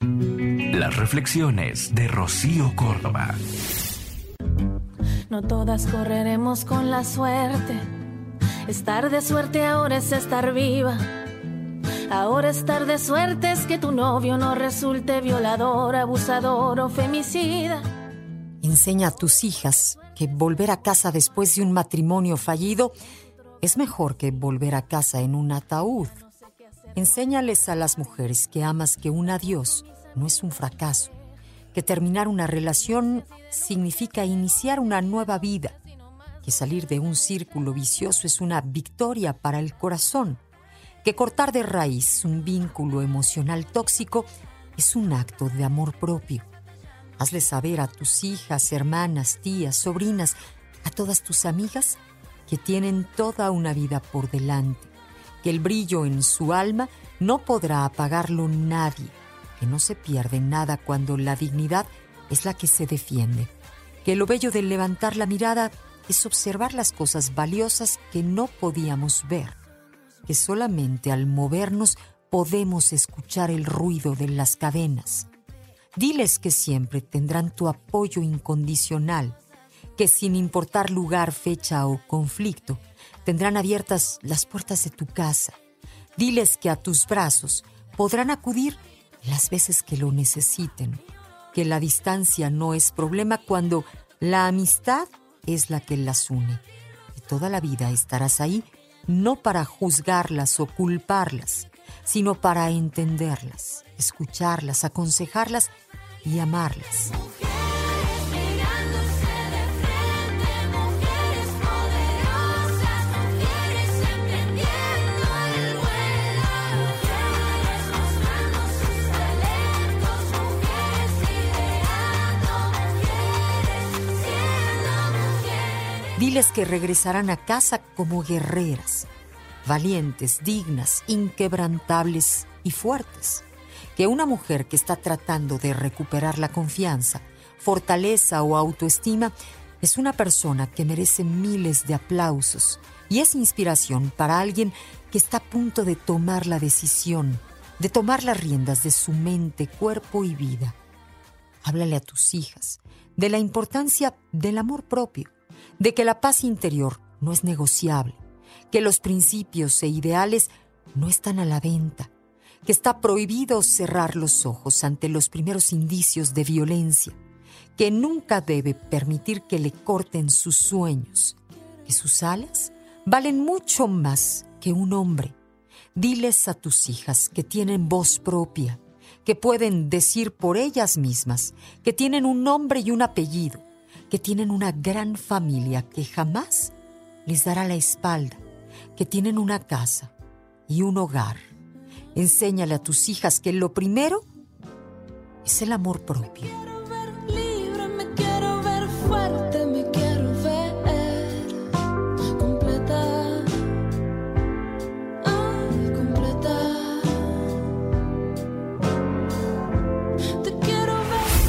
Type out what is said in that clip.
Las reflexiones de Rocío Córdoba. No todas correremos con la suerte. Estar de suerte ahora es estar viva. Ahora estar de suerte es que tu novio no resulte violador, abusador o femicida. Enseña a tus hijas que volver a casa después de un matrimonio fallido es mejor que volver a casa en un ataúd. Enséñales a las mujeres que amas que un adiós no es un fracaso, que terminar una relación significa iniciar una nueva vida, que salir de un círculo vicioso es una victoria para el corazón, que cortar de raíz un vínculo emocional tóxico es un acto de amor propio. Hazle saber a tus hijas, hermanas, tías, sobrinas, a todas tus amigas que tienen toda una vida por delante, el brillo en su alma no podrá apagarlo nadie que no se pierde nada cuando la dignidad es la que se defiende, que lo bello de levantar la mirada es observar las cosas valiosas que no podíamos ver, que solamente al movernos podemos escuchar el ruido de las cadenas. Diles que siempre tendrán tu apoyo incondicional, que sin importar lugar, fecha o conflicto, tendrán abiertas las puertas de tu casa. Diles que a tus brazos podrán acudir las veces que lo necesiten, que la distancia no es problema cuando la amistad es la que las une. Y toda la vida estarás ahí no para juzgarlas o culparlas, sino para entenderlas, escucharlas, aconsejarlas y amarlas. Diles que regresarán a casa como guerreras, valientes, dignas, inquebrantables y fuertes. Que una mujer que está tratando de recuperar la confianza, fortaleza o autoestima es una persona que merece miles de aplausos y es inspiración para alguien que está a punto de tomar la decisión, de tomar las riendas de su mente, cuerpo y vida. Háblale a tus hijas de la importancia del amor propio de que la paz interior no es negociable, que los principios e ideales no están a la venta, que está prohibido cerrar los ojos ante los primeros indicios de violencia, que nunca debe permitir que le corten sus sueños, que sus alas valen mucho más que un hombre. Diles a tus hijas que tienen voz propia, que pueden decir por ellas mismas, que tienen un nombre y un apellido, que tienen una gran familia que jamás les dará la espalda, que tienen una casa y un hogar. Enséñale a tus hijas que lo primero es el amor propio.